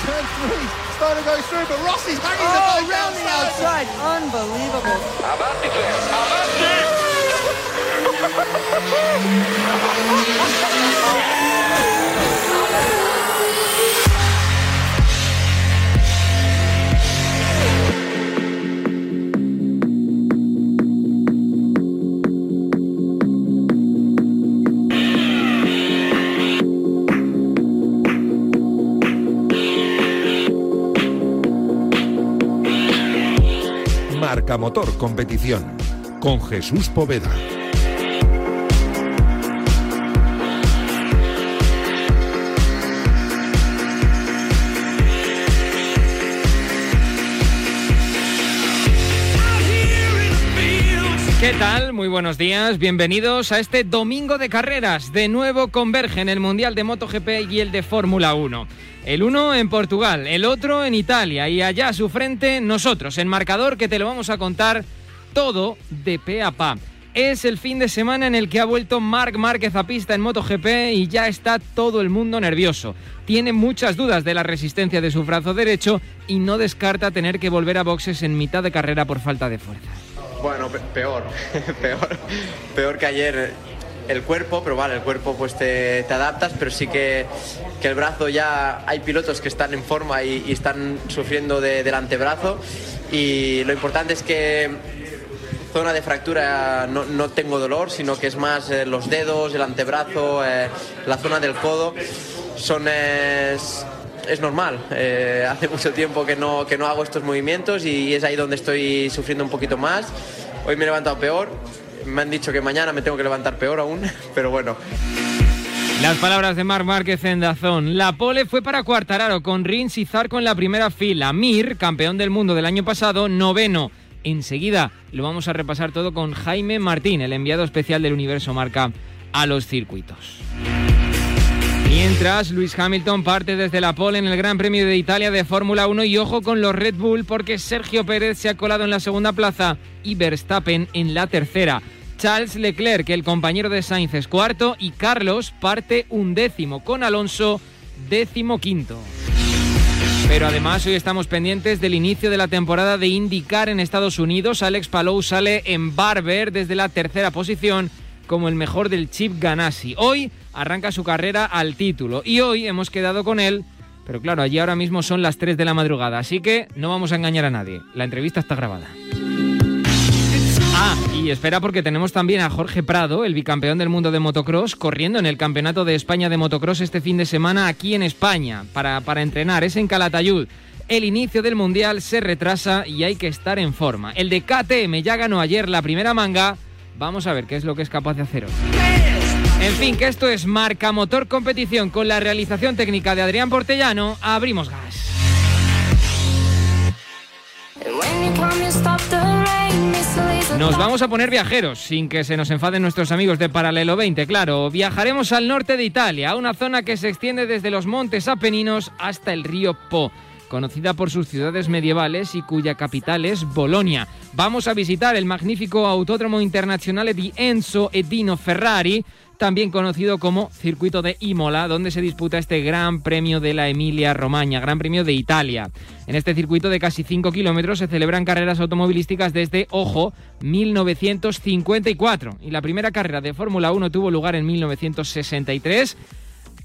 turn three. Starting to go through, but Rossi's hanging oh, the bike round the outside. Unbelievable. Avanti, Avanti! Marca Motor Competición con Jesús Poveda. ¿Qué tal? Muy buenos días, bienvenidos a este domingo de carreras. De nuevo convergen el Mundial de MotoGP y el de Fórmula 1. El uno en Portugal, el otro en Italia y allá a su frente nosotros, en marcador que te lo vamos a contar todo de pe a pa. Es el fin de semana en el que ha vuelto Marc Márquez a pista en MotoGP y ya está todo el mundo nervioso. Tiene muchas dudas de la resistencia de su brazo derecho y no descarta tener que volver a boxes en mitad de carrera por falta de fuerza. Bueno, peor, peor, peor que ayer. El cuerpo, pero vale, el cuerpo pues te, adaptas, pero sí que, el brazo ya hay pilotos que están en forma y, están sufriendo del antebrazo. Y lo importante es que zona de fractura no, tengo dolor, sino que es más eh, los dedos, el antebrazo, eh, la zona del codo, son... es, normal. Eh, hace mucho tiempo que no, que no hago estos movimientos y es ahí donde estoy sufriendo un poquito más. Hoy me he levantado peor, me han dicho que mañana me tengo que levantar peor aún, pero bueno. Las palabras de Marc Márquez en Dazón. La pole fue para Cuartararo con Rins y Zarco en la primera fila. Mir, campeón del mundo del año pasado, noveno. Enseguida lo vamos a repasar todo con Jaime Martín, el enviado especial del Universo Marca a los circuitos. Mientras, Luis Hamilton parte desde la pole en el Gran Premio de Italia de Fórmula 1 y ojo con los Red Bull porque Sergio Pérez se ha colado en la segunda plaza y Verstappen en la tercera. Charles Leclerc, el compañero de Sainz, es cuarto y Carlos parte un décimo con Alonso décimo quinto. Pero además hoy estamos pendientes del inicio de la temporada de IndyCar en Estados Unidos. Alex Palou sale en Barber desde la tercera posición como el mejor del Chip Ganassi. Hoy arranca su carrera al título y hoy hemos quedado con él, pero claro, allí ahora mismo son las 3 de la madrugada, así que no vamos a engañar a nadie. La entrevista está grabada. Ah, y espera porque tenemos también a Jorge Prado, el bicampeón del mundo de motocross, corriendo en el Campeonato de España de Motocross este fin de semana aquí en España para, para entrenar. Es en Calatayud. El inicio del Mundial se retrasa y hay que estar en forma. El de KTM ya ganó ayer la primera manga. Vamos a ver qué es lo que es capaz de hacer hoy. En fin, que esto es Marca Motor Competición con la realización técnica de Adrián Portellano. Abrimos gas. Nos vamos a poner viajeros, sin que se nos enfaden nuestros amigos de Paralelo 20, claro. Viajaremos al norte de Italia, a una zona que se extiende desde los montes Apeninos hasta el río Po conocida por sus ciudades medievales y cuya capital es Bolonia. Vamos a visitar el magnífico Autódromo Internacional di Enzo Edino Ferrari, también conocido como Circuito de Imola, donde se disputa este Gran Premio de la Emilia Romagna, Gran Premio de Italia. En este circuito de casi 5 kilómetros se celebran carreras automovilísticas desde, ojo, 1954. Y la primera carrera de Fórmula 1 tuvo lugar en 1963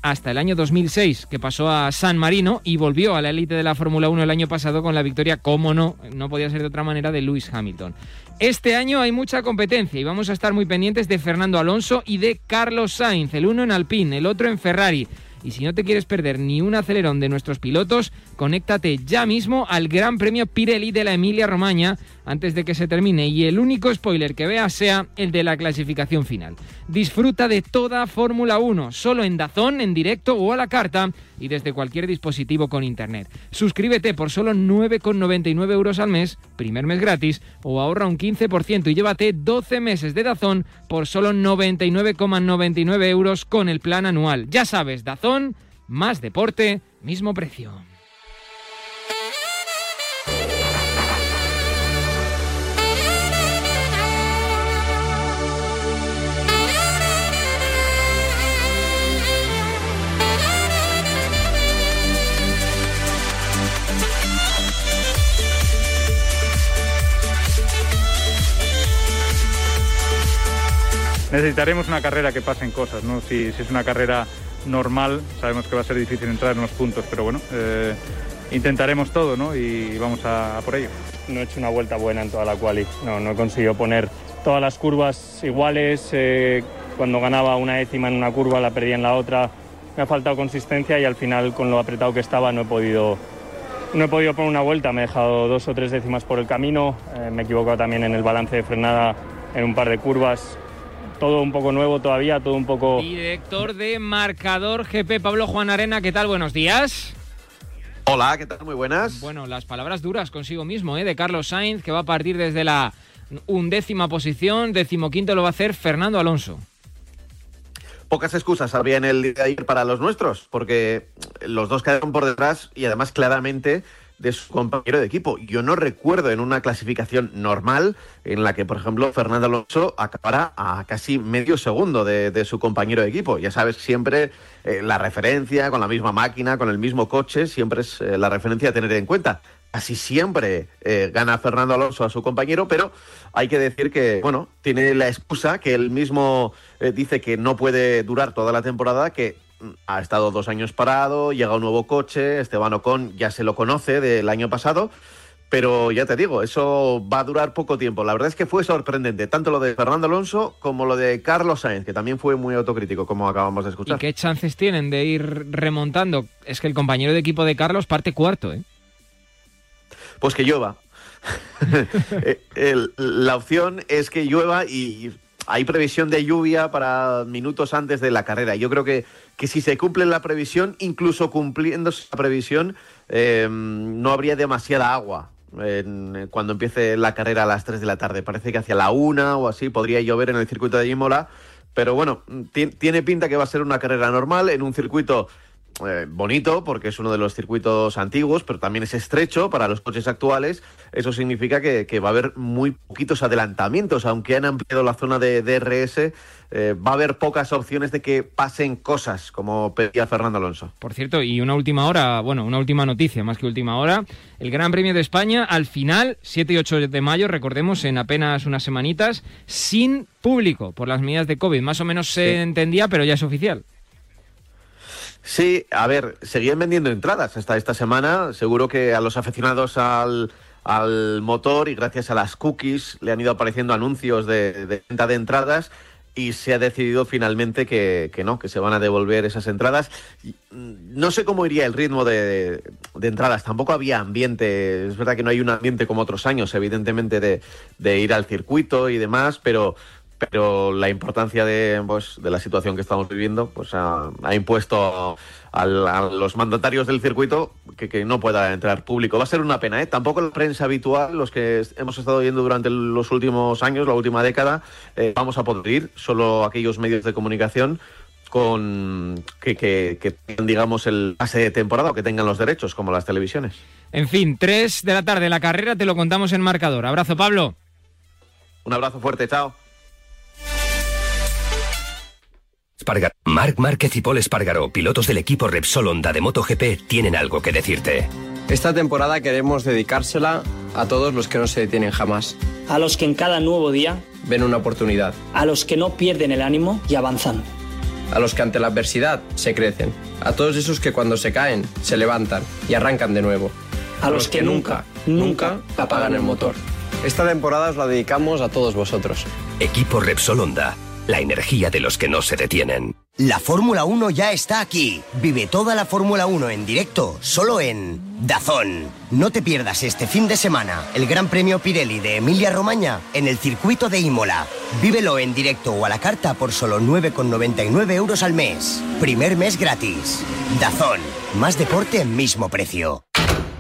hasta el año 2006, que pasó a San Marino y volvió a la élite de la Fórmula 1 el año pasado con la victoria, como no, no podía ser de otra manera, de Lewis Hamilton. Este año hay mucha competencia y vamos a estar muy pendientes de Fernando Alonso y de Carlos Sainz, el uno en Alpine, el otro en Ferrari. Y si no te quieres perder ni un acelerón de nuestros pilotos, conéctate ya mismo al Gran Premio Pirelli de la Emilia Romagna antes de que se termine y el único spoiler que veas sea el de la clasificación final. Disfruta de toda Fórmula 1, solo en Dazón, en directo o a la carta y desde cualquier dispositivo con internet. Suscríbete por solo 9,99 euros al mes, primer mes gratis, o ahorra un 15% y llévate 12 meses de Dazón por solo 99,99 euros con el plan anual. Ya sabes, Dazón, más deporte, mismo precio. Necesitaremos una carrera que pasen cosas, ¿no? Si, es una carrera normal, sabemos que va a ser difícil entrar en unos puntos, pero bueno, eh, intentaremos todo, ¿no? Y vamos a, a por ello. No he hecho una vuelta buena en toda la quali, no, no he conseguido poner todas las curvas iguales, eh, cuando ganaba una décima en una curva la perdía en la otra, me ha faltado consistencia y al final con lo apretado que estaba no he podido no he podido poner una vuelta, me he dejado dos o tres décimas por el camino, eh, me he equivocado también en el balance de frenada en un par de curvas. Todo un poco nuevo todavía, todo un poco... Director de Marcador GP, Pablo Juan Arena, ¿qué tal? Buenos días. Hola, ¿qué tal? Muy buenas. Bueno, las palabras duras consigo mismo, ¿eh? De Carlos Sainz, que va a partir desde la undécima posición, decimoquinto lo va a hacer Fernando Alonso. Pocas excusas habría en el día de ayer para los nuestros, porque los dos quedaron por detrás y además claramente de su compañero de equipo. Yo no recuerdo en una clasificación normal en la que, por ejemplo, Fernando Alonso acabara a casi medio segundo de, de su compañero de equipo. Ya sabes, siempre eh, la referencia con la misma máquina, con el mismo coche, siempre es eh, la referencia a tener en cuenta. Casi siempre eh, gana Fernando Alonso a su compañero, pero hay que decir que, bueno, tiene la excusa que él mismo dice que no puede durar toda la temporada, que ha estado dos años parado, llega un nuevo coche, Esteban Ocon ya se lo conoce del año pasado, pero ya te digo, eso va a durar poco tiempo. La verdad es que fue sorprendente, tanto lo de Fernando Alonso como lo de Carlos Sainz, que también fue muy autocrítico, como acabamos de ¿Y escuchar. qué chances tienen de ir remontando? Es que el compañero de equipo de Carlos parte cuarto, ¿eh? Pues que llueva. Eh, el- la opción es que llueva y hay previsión de lluvia para minutos antes de la carrera. Yo creo que, que si se cumple la previsión, incluso cumpliéndose la previsión, eh, no habría demasiada agua. en- cuando empiece la carrera a las 3 de la tarde. Parece que hacia la 1 o así podría llover en el circuito de Imola. Pero bueno, ti- tiene pinta que va a ser una carrera normal en un circuito eh, bonito porque es uno de los circuitos antiguos, pero también es estrecho para los coches actuales. Eso significa que, que va a haber muy poquitos adelantamientos, aunque han ampliado la zona de DRS, eh, va a haber pocas opciones de que pasen cosas, como pedía Fernando Alonso. Por cierto, y una última hora, bueno, una última noticia, más que última hora, el Gran Premio de España al final, 7 y 8 de mayo, recordemos, en apenas unas semanitas, sin público, por las medidas de COVID. Más o menos se entendía, pero ya es oficial. Sí, a ver, seguían vendiendo entradas hasta esta semana. Seguro que a los aficionados al, al motor y gracias a las cookies le han ido apareciendo anuncios de, venta de entradas y se ha decidido finalmente que, que no, que se van a devolver esas entradas. Mm, No sé cómo iría el ritmo de, de entradas, tampoco había ambiente, es verdad que no hay un ambiente como otros años, evidentemente, de, de ir al circuito y demás, pero pero la importancia de, pues, de la situación que estamos viviendo pues ha, ha impuesto a los mandatarios del circuito que, que no pueda entrar público. Va a ser una pena, ¿eh? Tampoco la prensa habitual, los que hemos estado yendo durante los últimos años, la última década, eh, vamos a poder ir, solo aquellos medios de comunicación con que, que, que tengan, digamos, el pase de temporada o que tengan los derechos, como las televisiones. En fin, 3 de la tarde la carrera, te lo contamos en marcador. Abrazo, Pablo. Un abrazo fuerte, chao. Espargar- Marc Márquez y Paul Espargaró, pilotos del equipo Repsol Honda de MotoGP, tienen algo que decirte. Esta temporada queremos dedicársela a todos los que no se detienen jamás. A los que en cada nuevo día, Ven una oportunidad. a los que no pierden el ánimo y avanzan. A los que ante la adversidad se crecen. A todos esos que cuando se caen se levantan y arrancan de nuevo. A los que nunca, nunca apagan el motor. Esta temporada os la dedicamos a todos vosotros. Equipo Repsol Honda, la energía de los que no se detienen. La Fórmula 1 ya está aquí. Vive toda la Fórmula 1 en directo, solo en Dazón. No te pierdas este fin de semana el Gran Premio Pirelli de Emilia Romagna en el circuito de Imola. Vívelo en directo o a la carta por solo 9,99 euros al mes. Primer mes gratis. Dazón. Más deporte, mismo precio.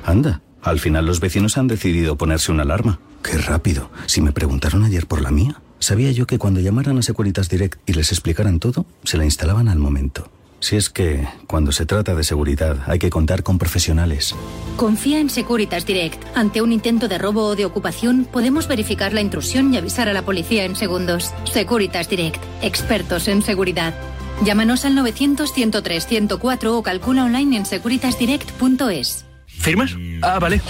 Anda, al final los vecinos han decidido ponerse una alarma. Qué rápido. Si me preguntaron ayer por la mía, sabía yo que cuando llamaran a Securitas Direct y les explicaran todo, se la instalaban al momento. Si es que, cuando se trata de seguridad, hay que contar con profesionales. Confía en Securitas Direct. Ante un intento de robo o de ocupación, podemos verificar la intrusión y avisar a la policía en segundos. Securitas Direct. Expertos en seguridad. Llámanos al 900-103-104 o calcula online en securitasdirect.es. ¿Firmas? Ah, vale.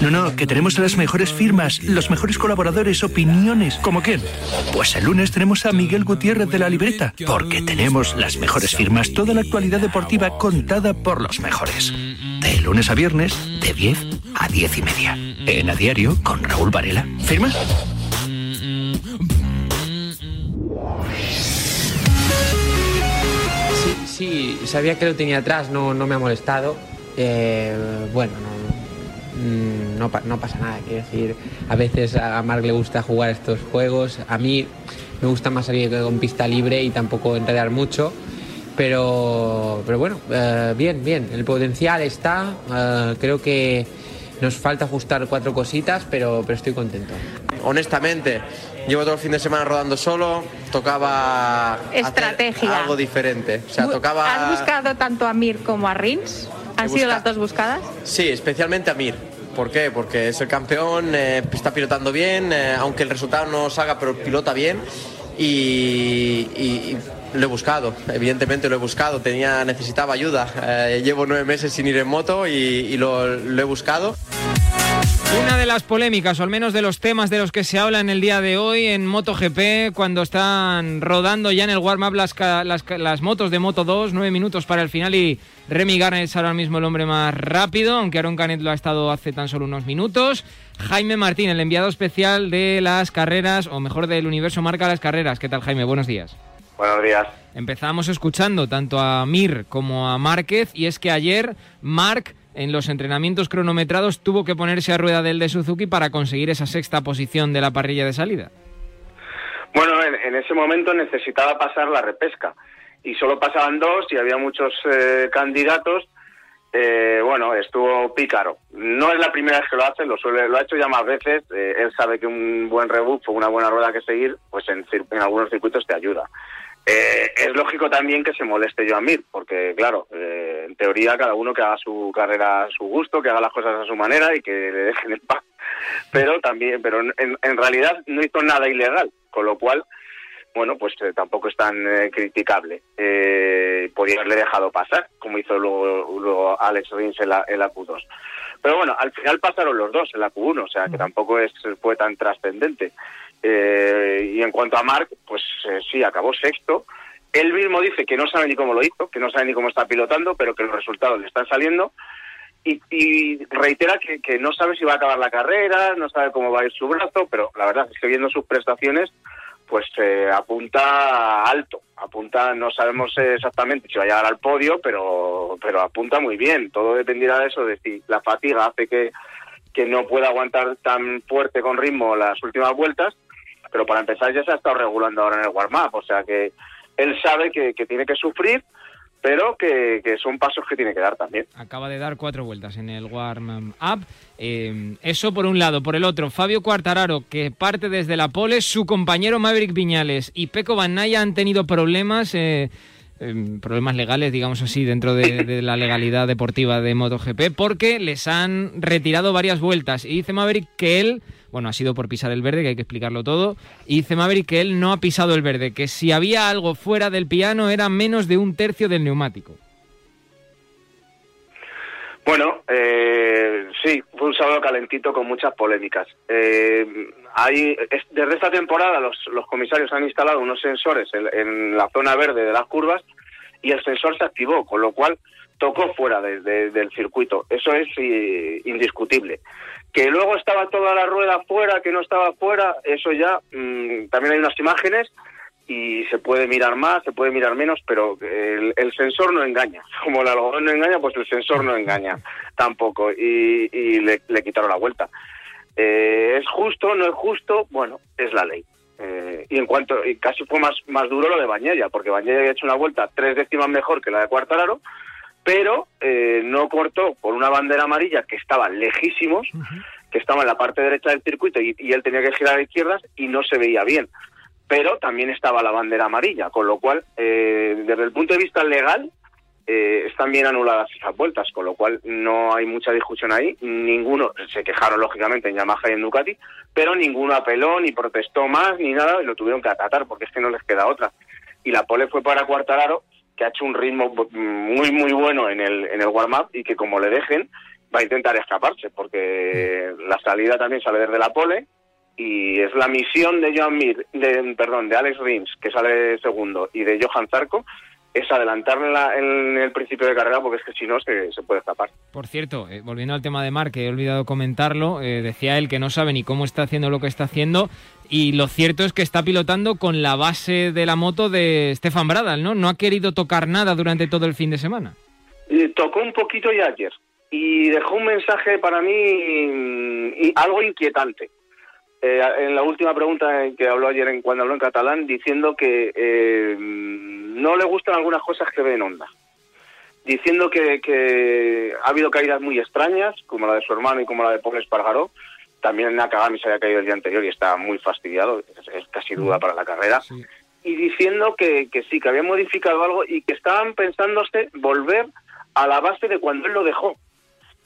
No, no, que tenemos las mejores firmas, los mejores colaboradores, opiniones. ¿Como quién? Pues el lunes tenemos a Miguel Gutiérrez de la libreta, porque tenemos las mejores firmas, toda la actualidad deportiva contada por los mejores. De lunes a viernes, de 10 a 10 y media. En a diario con Raúl Varela. ¿Firma? Sí, sí, sabía que lo tenía atrás, no, no me ha molestado. Eh, bueno, no, mm, no, pa- no pasa nada, quiero decir, a veces a Marc le gusta jugar estos juegos, a mí me gusta más salir con pista libre y tampoco enredar mucho, pero, pero bueno, eh, bien, bien, el potencial está, eh, creo que nos falta ajustar cuatro cositas, pero, pero estoy contento. Honestamente, llevo todo el fin de semana rodando solo, tocaba hacer Estrategia. algo diferente. O sea, Bu- tocaba... ¿Has buscado tanto a Mir como a Rins? ¿Han sido las dos buscadas? Sí, especialmente a Mir. ¿Por qué? Porque es el campeón, eh, está pilotando bien, eh, aunque el resultado no salga, pero pilota bien. Y, y- y lo he buscado, evidentemente lo he buscado. Tenía, necesitaba ayuda. Eh, llevo nueve meses sin ir en moto y, y lo, lo he buscado. Una de las polémicas, o al menos de los temas de los que se habla en el día de hoy en MotoGP, cuando están rodando ya en el warm-up las, motos de Moto 2, nueve minutos para el final y Remy Garner es ahora mismo el hombre más rápido, aunque Aaron Canet lo ha estado hace tan solo unos minutos. Jaime Martín, el enviado especial de las carreras, o mejor del universo marca las carreras. ¿Qué tal Jaime? Buenos días. Buenos días. Empezamos escuchando tanto a Mir como a Márquez y es que ayer Marc en los entrenamientos cronometrados tuvo que ponerse a rueda del de Suzuki para conseguir esa sexta posición de la parrilla de salida. Bueno, en, ese momento necesitaba pasar la repesca y solo pasaban dos y había muchos eh, candidatos. Eh, bueno, estuvo pícaro. No es la primera vez que lo hace, lo, suele, lo ha hecho ya más veces. Eh, él sabe que un buen rebufo, una buena rueda que seguir, pues en, en algunos circuitos te ayuda. Eh, es lógico también que se moleste yo a Mir, porque claro, eh, en teoría cada uno que haga su carrera a su gusto, que haga las cosas a su manera y que le dejen en paz. Pero también, pero en, en realidad no hizo nada ilegal, con lo cual, bueno, pues eh, tampoco es tan eh, criticable. Eh, podría haberle dejado pasar, como hizo luego, luego Alex Rins en la, en la Q2. Pero bueno, al final pasaron los dos en la Q1, o sea que tampoco es, fue tan trascendente. Eh, y en cuanto a Marc, pues eh, sí, acabó sexto. Él mismo dice que no sabe ni cómo lo hizo, que no sabe ni cómo está pilotando, pero que los resultados le están saliendo. Y, reitera que, no sabe si va a acabar la carrera, no sabe cómo va a ir su brazo, pero la verdad es que viendo sus prestaciones, pues eh, apunta alto, apunta, no sabemos exactamente si va a llegar al podio, pero, pero apunta muy bien. Todo dependerá de eso, de si la fatiga hace que, que no pueda aguantar tan fuerte con ritmo las últimas vueltas, pero para empezar ya se ha estado regulando ahora en el warm-up, o sea que él sabe que, que tiene que sufrir, pero que, que son pasos que tiene que dar también. Acaba de dar cuatro vueltas en el warm-up. Eh, eso por un lado. Por el otro, Fabio Quartararo, que parte desde la pole, su compañero Maverick Viñales y Peco Van Naya han tenido problemas... eh, eh, problemas legales, digamos así, dentro de, de la legalidad deportiva de MotoGP, porque les han retirado varias vueltas. Y dice Maverick que él, bueno, ha sido por pisar el verde, que hay que explicarlo todo, y dice Maverick que él no ha pisado el verde, que si había algo fuera del piano era menos de un tercio del neumático. Bueno, eh, sí, fue un sábado calentito con muchas polémicas. Eh, hay, es- desde esta temporada los, los comisarios han instalado unos sensores en, en la zona verde de las curvas y el sensor se activó, con lo cual tocó fuera de- de- del circuito. Eso es eh, indiscutible. Que luego estaba toda la rueda fuera, que no estaba fuera, eso ya mm, también hay unas imágenes y se puede mirar más, se puede mirar menos, pero el, el sensor no engaña. Como el algodón no engaña, pues el sensor no engaña tampoco. Y, y le, le quitaron la vuelta. Eh, ¿Es justo? ¿No es justo? Bueno, es la ley. Eh, y en cuanto, y casi fue más, más duro lo de Bañella, porque Bañella había hecho una vuelta tres décimas mejor que la de Cuartararo, pero eh, no cortó por una bandera amarilla que estaba lejísimos, que estaba en la parte derecha del circuito y, y él tenía que girar a izquierdas y no se veía bien. Pero también estaba la bandera amarilla, con lo cual, eh, desde el punto de vista legal, eh, están bien anuladas esas vueltas, con lo cual no hay mucha discusión ahí. Ninguno, se quejaron lógicamente en Yamaha y en Ducati, pero ninguno apeló, ni protestó más, ni nada, y lo tuvieron que acatar, porque es que no les queda otra. Y la pole fue para Cuartararo, que ha hecho un ritmo muy, muy bueno en el, en el warm-up, y que como le dejen, va a intentar escaparse, porque la salida también sale desde la pole y es la misión de Joan Mir, de, perdón, de Alex Rins, que sale segundo, y de Johan Zarco, es adelantarle en, el principio de carrera, porque es que si no se, se puede escapar. Por cierto, eh, volviendo al tema de Mark, que he olvidado comentarlo, eh, decía él que no sabe ni cómo está haciendo lo que está haciendo y lo cierto es que está pilotando con la base de la moto de Stefan Bradal, ¿no? No ha querido tocar nada durante todo el fin de semana. Y tocó un poquito ya ayer y dejó un mensaje para mí mm, y algo inquietante. Eh, en la última pregunta en que habló ayer en, cuando habló en catalán, diciendo que eh, no le gustan algunas cosas que ve en Honda. Diciendo que, que ha habido caídas muy extrañas, como la de su hermano y como la de Paul Espargaró. También Nakagami se había caído el día anterior y está muy fastidiado, es, es casi duda para la carrera y diciendo que, que sí, que había modificado algo y que estaban pensándose volver a la base de cuando él lo dejó,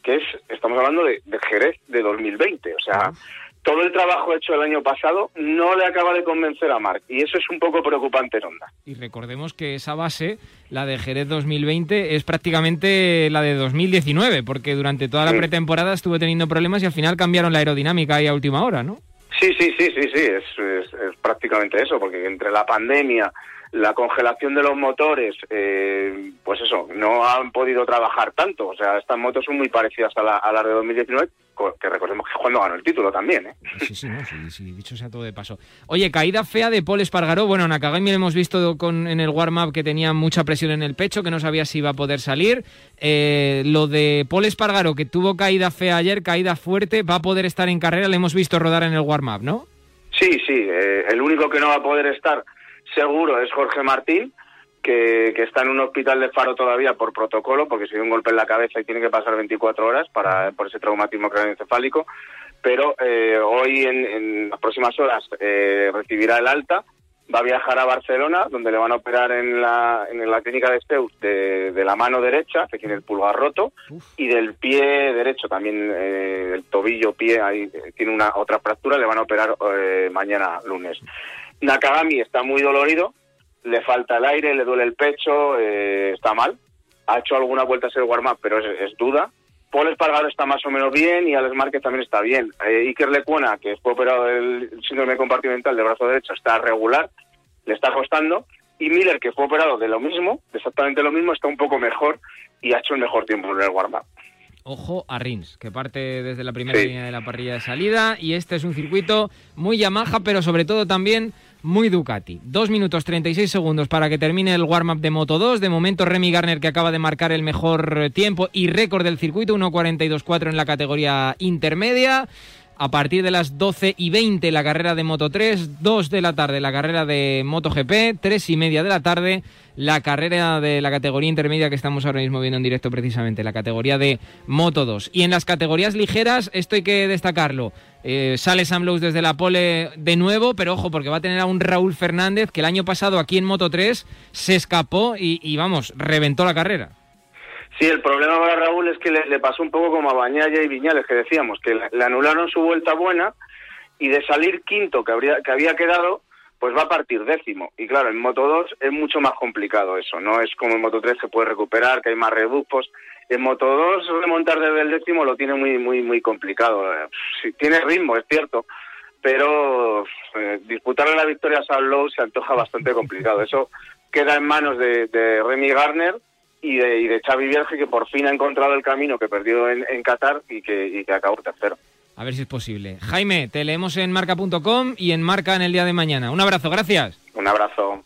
que es, estamos hablando de, de Jerez de 2020, o sea, todo el trabajo hecho el año pasado no le acaba de convencer a Marc y eso es un poco preocupante en Honda. Y recordemos que esa base, la de Jerez 2020, es prácticamente la de 2019, porque durante toda la pretemporada estuvo teniendo problemas y al final cambiaron la aerodinámica ahí a última hora, ¿no? Sí, sí, sí, sí, sí, es, es- es prácticamente eso, porque entre la pandemia, la congelación de los motores, eh, pues eso, no han podido trabajar tanto. O sea, estas motos son muy parecidas a, la, a las de 2019, co- que recordemos que es cuando ganó el título también, ¿eh? Sí, sí, no, sí, sí, dicho sea todo de paso. Oye, caída fea de Paul Espargaró. Bueno, Nakagami lo hemos visto con, en el warm-up que tenía mucha presión en el pecho, que no sabía si iba a poder salir. Eh, lo de Paul Espargaró, que tuvo caída fea ayer, caída fuerte, va a poder estar en carrera, le hemos visto rodar en el warm-up, ¿no? Sí, sí, eh, el único que no va a poder estar seguro es Jorge Martín, que, que está en un hospital de Faro todavía por protocolo, porque se dio un golpe en la cabeza y tiene que pasar 24 horas para, por ese traumatismo craneoencefálico. Pero eh, hoy, en, en las próximas horas, eh, recibirá el alta, va a viajar a Barcelona, donde le van a operar en la, en la clínica de Steus de, de la mano derecha, que tiene el pulgar roto, y del pie derecho también, eh, el tobillo, pie, ahí eh, tiene una otra fractura, le van a operar eh, mañana lunes. Nakagami está muy dolorido, le falta el aire, le duele el pecho, eh, está mal. Ha hecho algunas vueltas en el warm-up, pero es, es duda. Paul Espargaro está más o menos bien y Alex Márquez también está bien. Eh, Iker Lecuona, que fue operado del síndrome compartimental del brazo derecho, está regular, le está costando. Y Miller, que fue operado de lo mismo, de exactamente lo mismo, está un poco mejor y ha hecho el mejor tiempo en el warm-up. Ojo a Rins, que parte desde la primera Sí. línea de la parrilla de salida. Y este es un circuito muy Yamaha, pero sobre todo también muy Ducati. 2 minutos 36 segundos para que termine el warm-up de Moto 2. De momento, Remy Garner, que acaba de marcar el mejor eh, tiempo y récord del circuito, 1.42.4 en la categoría intermedia. A partir de las 12 y 20 la carrera de Moto 3, 2 de la tarde la carrera de Moto GP, 3 y media de la tarde la carrera de la categoría intermedia que estamos ahora mismo viendo en directo precisamente, la categoría de Moto 2. Y en las categorías ligeras, esto hay que destacarlo, eh, sale Sam Lowe desde la pole de nuevo, pero ojo, porque va a tener a un Raúl Fernández que el año pasado aquí en Moto 3 se escapó y, vamos, reventó la carrera. Sí, el problema para Raúl es que le, pasó un poco como a Bañaya y Viñales, que decíamos, que le, le anularon su vuelta buena y de salir quinto que, habría, que había quedado, pues va a partir décimo. Y claro, en Moto 2 es mucho más complicado eso, no es como en Moto 3 que puede recuperar, que hay más reductos. En Moto 2 remontar desde el décimo lo tiene muy muy muy complicado. Sí, tiene ritmo, es cierto, pero eh, disputarle la victoria a Lowe se antoja bastante complicado. Eso queda en manos de, de Remy Garner y de, y de Xavi Vierge, que por fin ha encontrado el camino que perdió en, en Qatar y que, y que acabó tercero. A ver si es posible. Jaime, te leemos en marca.com y en marca en el día de mañana. Un abrazo, gracias. Un abrazo.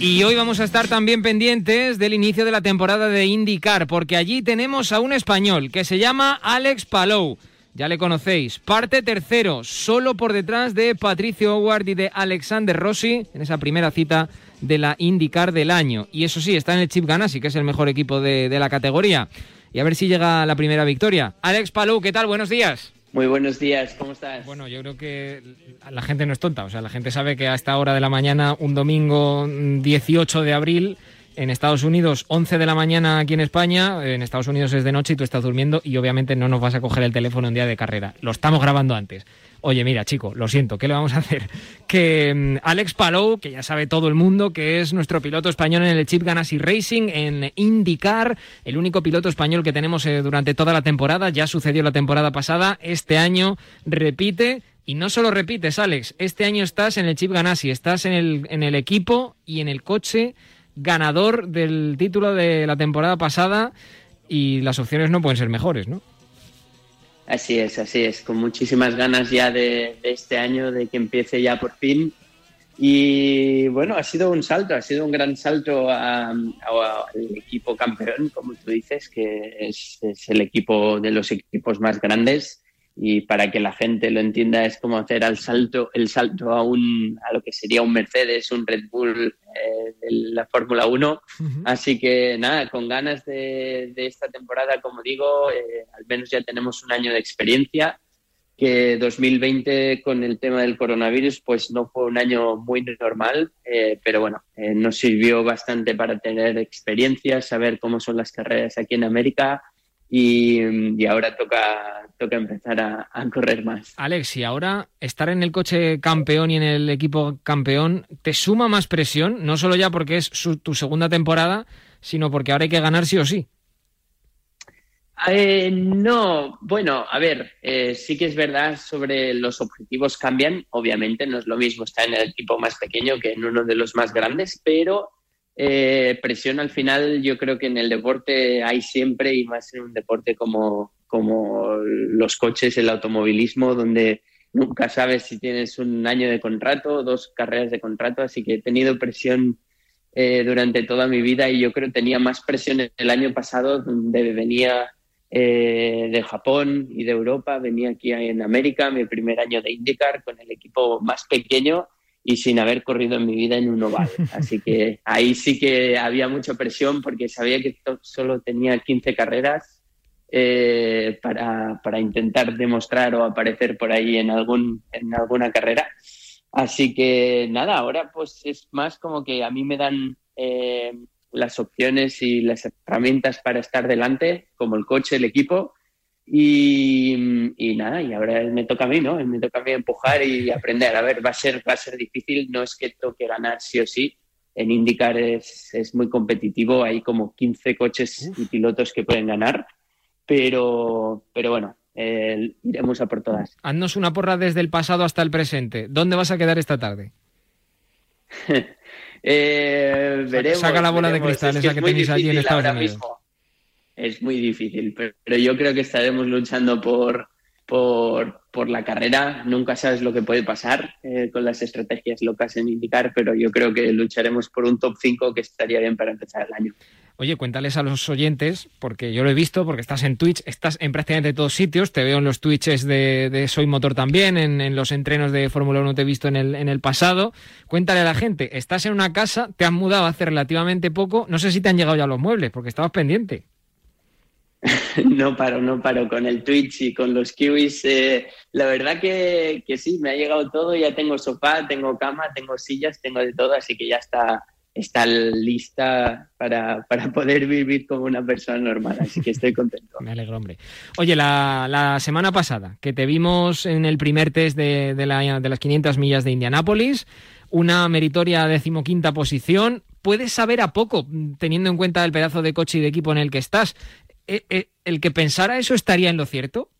Y hoy vamos a estar también pendientes del inicio de la temporada de IndyCar, porque allí tenemos a un español que se llama Alex Palou. Ya le conocéis. Parte tercero, solo por detrás de Patricio Howard y de Alexander Rossi en esa primera cita de la IndyCar del año. Y eso sí, está en el Chip Ganassi, que es el mejor equipo de, de la categoría. Y a ver si llega la primera victoria. Alex Palou, ¿qué tal? Buenos días. Muy buenos días, ¿cómo estás? Bueno, yo creo que la gente no es tonta, o sea, la gente sabe que a esta hora de la mañana, un domingo mm, 18 de abril, en Estados Unidos 11 de la mañana aquí en España, en Estados Unidos es de noche y tú estás durmiendo y obviamente no nos vas a coger el teléfono en día de carrera, lo estamos grabando antes. Oye, mira, chico, lo siento, ¿qué le vamos a hacer? Que mm, Alex Palou, que ya sabe todo el mundo que es nuestro piloto español en el Chip Ganassi Racing, en IndyCar, el único piloto español que tenemos eh, durante toda la temporada, ya sucedió la temporada pasada, este año repite. Y no solo repites, Alex, este año estás en el Chip Ganassi, estás en el, en el equipo y en el coche ganador del título de la temporada pasada y las opciones no pueden ser mejores, ¿no? Así es, así es, con muchísimas ganas ya de, este año, de que empiece ya por fin. Y bueno, ha sido un salto, ha sido un gran salto al equipo campeón, como tú dices, que es, el equipo de los equipos más grandes y para que la gente lo entienda es como hacer el salto, el salto a, un, a lo que sería un Mercedes, un Red Bull eh, de la Fórmula 1. Así que nada, con ganas de, esta temporada, como digo, eh, al menos ya tenemos un año de experiencia, que 2020 con el tema del coronavirus pues no fue un año muy normal, eh, pero bueno, nos sirvió bastante para tener experiencia, saber cómo son las carreras aquí en América y, ahora toca, toca empezar a, correr más. Alex, y ahora estar en el coche campeón y en el equipo campeón, ¿te suma más presión? No solo ya porque es tu segunda temporada, sino porque ahora hay que ganar sí o sí. Eh, no, bueno, a ver, eh, sí que es verdad sobre los objetivos cambian, obviamente no es lo mismo estar en el equipo más pequeño que en uno de los más grandes, pero eh, presión al final yo creo que en el deporte hay siempre y más en un deporte como, como los coches, el automovilismo, donde nunca sabes si tienes un año de contrato dos carreras de contrato, así que he tenido presión eh, durante toda mi vida y yo creo que tenía más presión el año pasado donde venía eh, de Japón y de Europa, venía aquí en América, mi primer año de IndyCar con el equipo más pequeño y sin haber corrido en mi vida en un oval. Así que ahí sí que había mucha presión porque sabía que solo tenía 15 carreras eh, para, para, intentar demostrar o aparecer por ahí en, algún, en alguna carrera. Así que nada, ahora pues es más como que a mí me dan eh, las opciones y las herramientas para estar delante, como el coche, el equipo, y, nada, y ahora me toca a mí, ¿no? Me toca a mí empujar y aprender. A ver, va a ser, va a ser difícil, no es que toque ganar sí o sí. En IndyCar es, es muy competitivo, hay como 15 coches y pilotos que pueden ganar, pero, pero bueno, eh, iremos a por todas. Haznos una porra desde el pasado hasta el presente. ¿Dónde vas a quedar esta tarde? eh, veremos, Saca la bola de cristal, esa que tenéis allí en Estados Unidos. Mismo es muy difícil, pero, yo creo que estaremos luchando por, por, por, la carrera. Nunca sabes lo que puede pasar eh, con las estrategias locas en indicar, pero yo creo que lucharemos por un top 5 que estaría bien para empezar el año. Oye, cuéntales a los oyentes, porque yo lo he visto, porque estás en Twitch, estás en prácticamente todos sitios, te veo en los Twitches de, Soy Motor también, en, los entrenos de Fórmula 1 te he visto en el, en el pasado. Cuéntale a la gente, estás en una casa, te has mudado hace relativamente poco, no sé si te han llegado ya los muebles, porque estabas pendiente. no paro, no paro con el Twitch y con los kiwis. Eh, la verdad que, que, sí, me ha llegado todo. Ya tengo sofá, tengo cama, tengo sillas, tengo de todo, así que ya está, está lista para, para poder vivir como una persona normal. Así que estoy contento. me alegro, hombre. Oye, la, la, semana pasada que te vimos en el primer test de, de, de las 500 millas de Indianápolis, una meritoria decimoquinta posición. Puedes saber a poco, teniendo en cuenta el pedazo de coche y de equipo en el que estás. Eh, eh, ¿el que pensara eso estaría en lo cierto?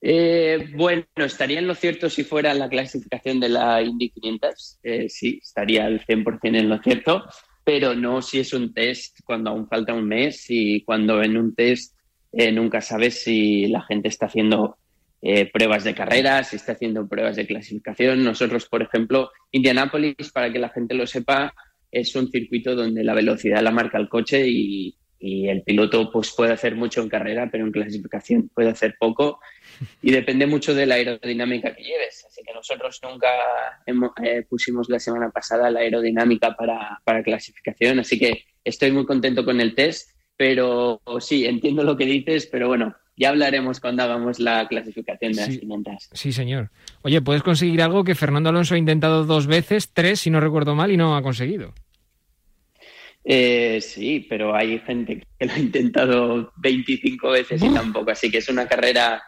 Eh, bueno, estaría en lo cierto si fuera la clasificación de la Indy 500. sí, estaría al 100% en lo cierto, pero no si es un test cuando aún falta un mes y cuando en un test nunca sabes si la gente está haciendo pruebas de carrera, si está haciendo pruebas de clasificación. Nosotros, por ejemplo, Indianápolis, para que la gente lo sepa, es un circuito donde la velocidad la marca el coche y, y el piloto pues puede hacer mucho en carrera, pero en clasificación puede hacer poco y depende mucho de la aerodinámica que lleves. Así que nosotros nunca eh, pusimos la semana pasada la aerodinámica para, para, clasificación, así que estoy muy contento con el test, pero sí, entiendo lo que dices, pero bueno, ya hablaremos cuando hagamos la clasificación de las 500. Sí, señor. Oye, ¿puedes conseguir algo que Fernando Alonso ha intentado dos veces, tres si no recuerdo mal, y no ha conseguido? Eh, sí, pero hay gente que lo ha intentado 25 veces y tampoco, así que es una carrera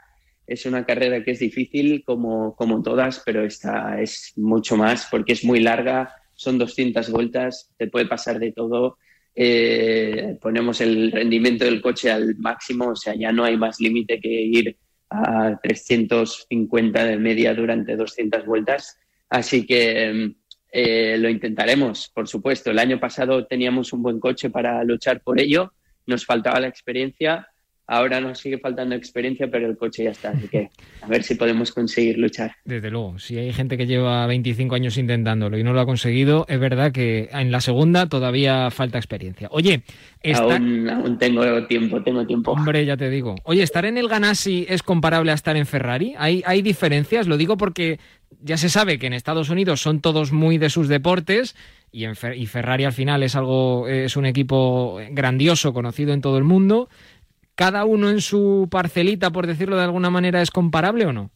es una carrera que es difícil como, como todas, pero esta es mucho más porque es muy larga, son 200 vueltas, te puede pasar de todo. Eh, ponemos el rendimiento del coche al máximo, o sea, ya no hay más límite que ir a 350 de media durante 200 vueltas. Así que eh, lo intentaremos, por supuesto. El año pasado teníamos un buen coche para luchar por ello, nos faltaba la experiencia Ahora nos sigue faltando experiencia, pero el coche ya está. Así que a ver si podemos conseguir luchar. Desde luego, si hay gente que lleva 25 años intentándolo y no lo ha conseguido, es verdad que en la segunda todavía falta experiencia. Oye, aún, tengo tiempo, tengo tiempo. Hombre, ya te digo. Oye, ¿estar en el Ganassi es comparable a estar en Ferrari? ¿Hay, hay diferencias? Lo digo porque ya se sabe que en Estados Unidos son todos muy de sus deportes y, en Ferrari al final es algo es un equipo grandioso, conocido en todo el mundo cada uno en su parcelita, por decirlo de alguna manera, es comparable o no?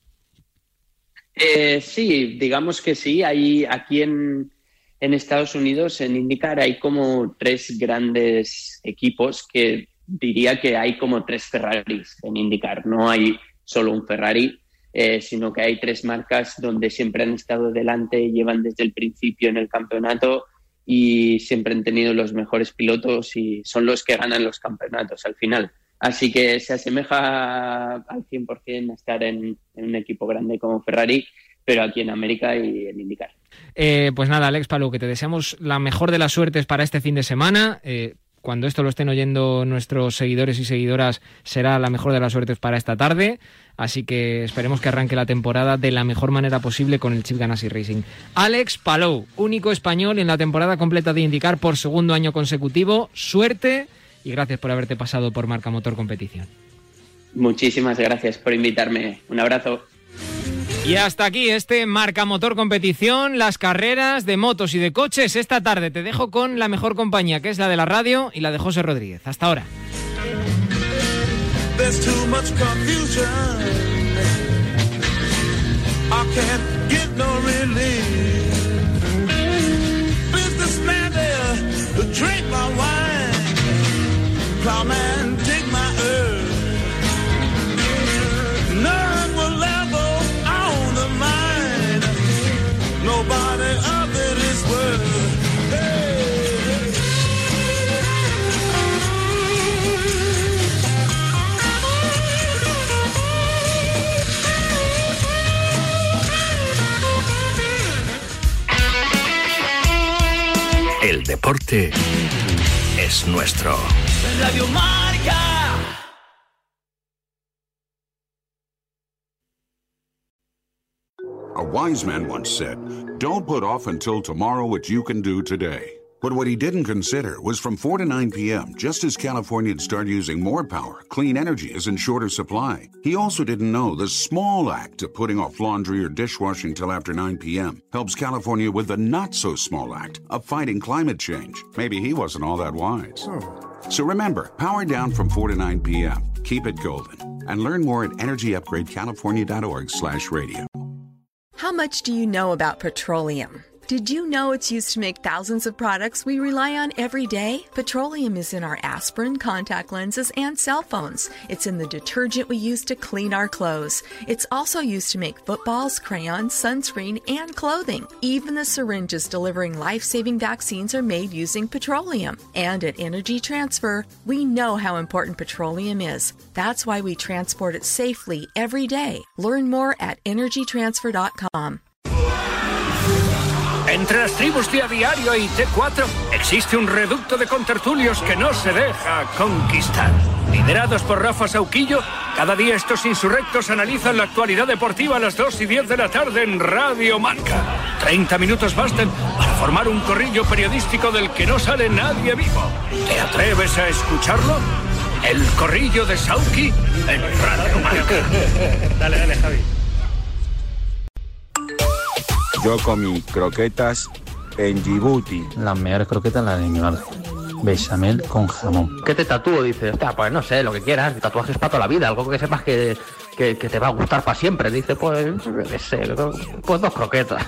Eh, sí, digamos que sí. Hay aquí en, Estados Unidos, en IndyCar, hay como tres grandes equipos que diría que hay como tres Ferraris en IndyCar. No hay solo un Ferrari, eh, sino que hay tres marcas donde siempre han estado delante, llevan desde el principio en el campeonato y siempre han tenido los mejores pilotos y son los que ganan los campeonatos al final. Así que se asemeja al 100% a estar en, un equipo grande como Ferrari, pero aquí en América y en IndyCar. Eh, pues nada, Alex Palou, que te deseamos la mejor de las suertes para este fin de semana. Eh, cuando esto lo estén oyendo nuestros seguidores y seguidoras, será la mejor de las suertes para esta tarde. Así que esperemos que arranque la temporada de la mejor manera posible con el Chip Ganassi Racing. Alex Palou, único español en la temporada completa de IndyCar por segundo año consecutivo. Suerte y gracias por haberte pasado por Marca Motor Competición. Muchísimas gracias por invitarme. Un abrazo. Y hasta aquí este Marca Motor Competición, las carreras de motos y de coches. Esta tarde te dejo con la mejor compañía, que es la de la radio y la de José Rodríguez. Hasta ahora. Deporte es nuestro. Radio Marca. A wise man once said, Don't put off until tomorrow what you can do today. But what he didn't consider was from 4 to 9 p.m., just as Californians start using more power, clean energy is in shorter supply. He also didn't know the small act of putting off laundry or dishwashing till after 9 p.m. helps California with the not so small act of fighting climate change. Maybe he wasn't all that wise. So remember, power down from 4 to 9 p.m. Keep it golden. And learn more at energyupgradecalifornia.org slash radio. How much do you know about petroleum? Did you know it's used to make thousands of products we rely on every day? Petroleum is in our aspirin, contact lenses, and cell phones. It's in the detergent we use to clean our clothes. It's also used to make footballs, crayons, sunscreen, and clothing. Even the syringes delivering life saving vaccines are made using petroleum. And at Energy Transfer, we know how important petroleum is. That's why we transport it safely every day. Learn more at energytransfer.com. Entre las tribus de A Diario y T4 existe un reducto de contertulios que no se deja conquistar. Liderados por Rafa Sauquillo, cada día estos insurrectos analizan la actualidad deportiva a las 2 y 10 de la tarde en Radio Marca. 30 minutos bastan para formar un corrillo periodístico del que no sale nadie vivo. ¿Te atreves a escucharlo? El corrillo de Sauki en Radio Marca. dale, dale, Javi. Yo comí croquetas en Djibouti. Las mejores croquetas las de mi madre. Bechamel con jamón. ¿Qué te tatúo? Dice, pues no sé, lo que quieras. Tatuajes para toda la vida, algo que sepas que, que, te va a gustar para siempre. Dice, pues, qué sé, pues dos croquetas.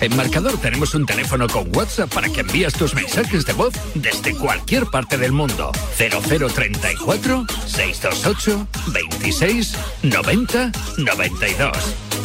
En Marcador tenemos un teléfono con WhatsApp para que envías tus mensajes de voz desde cualquier parte del mundo. 0034 628 26 90 92.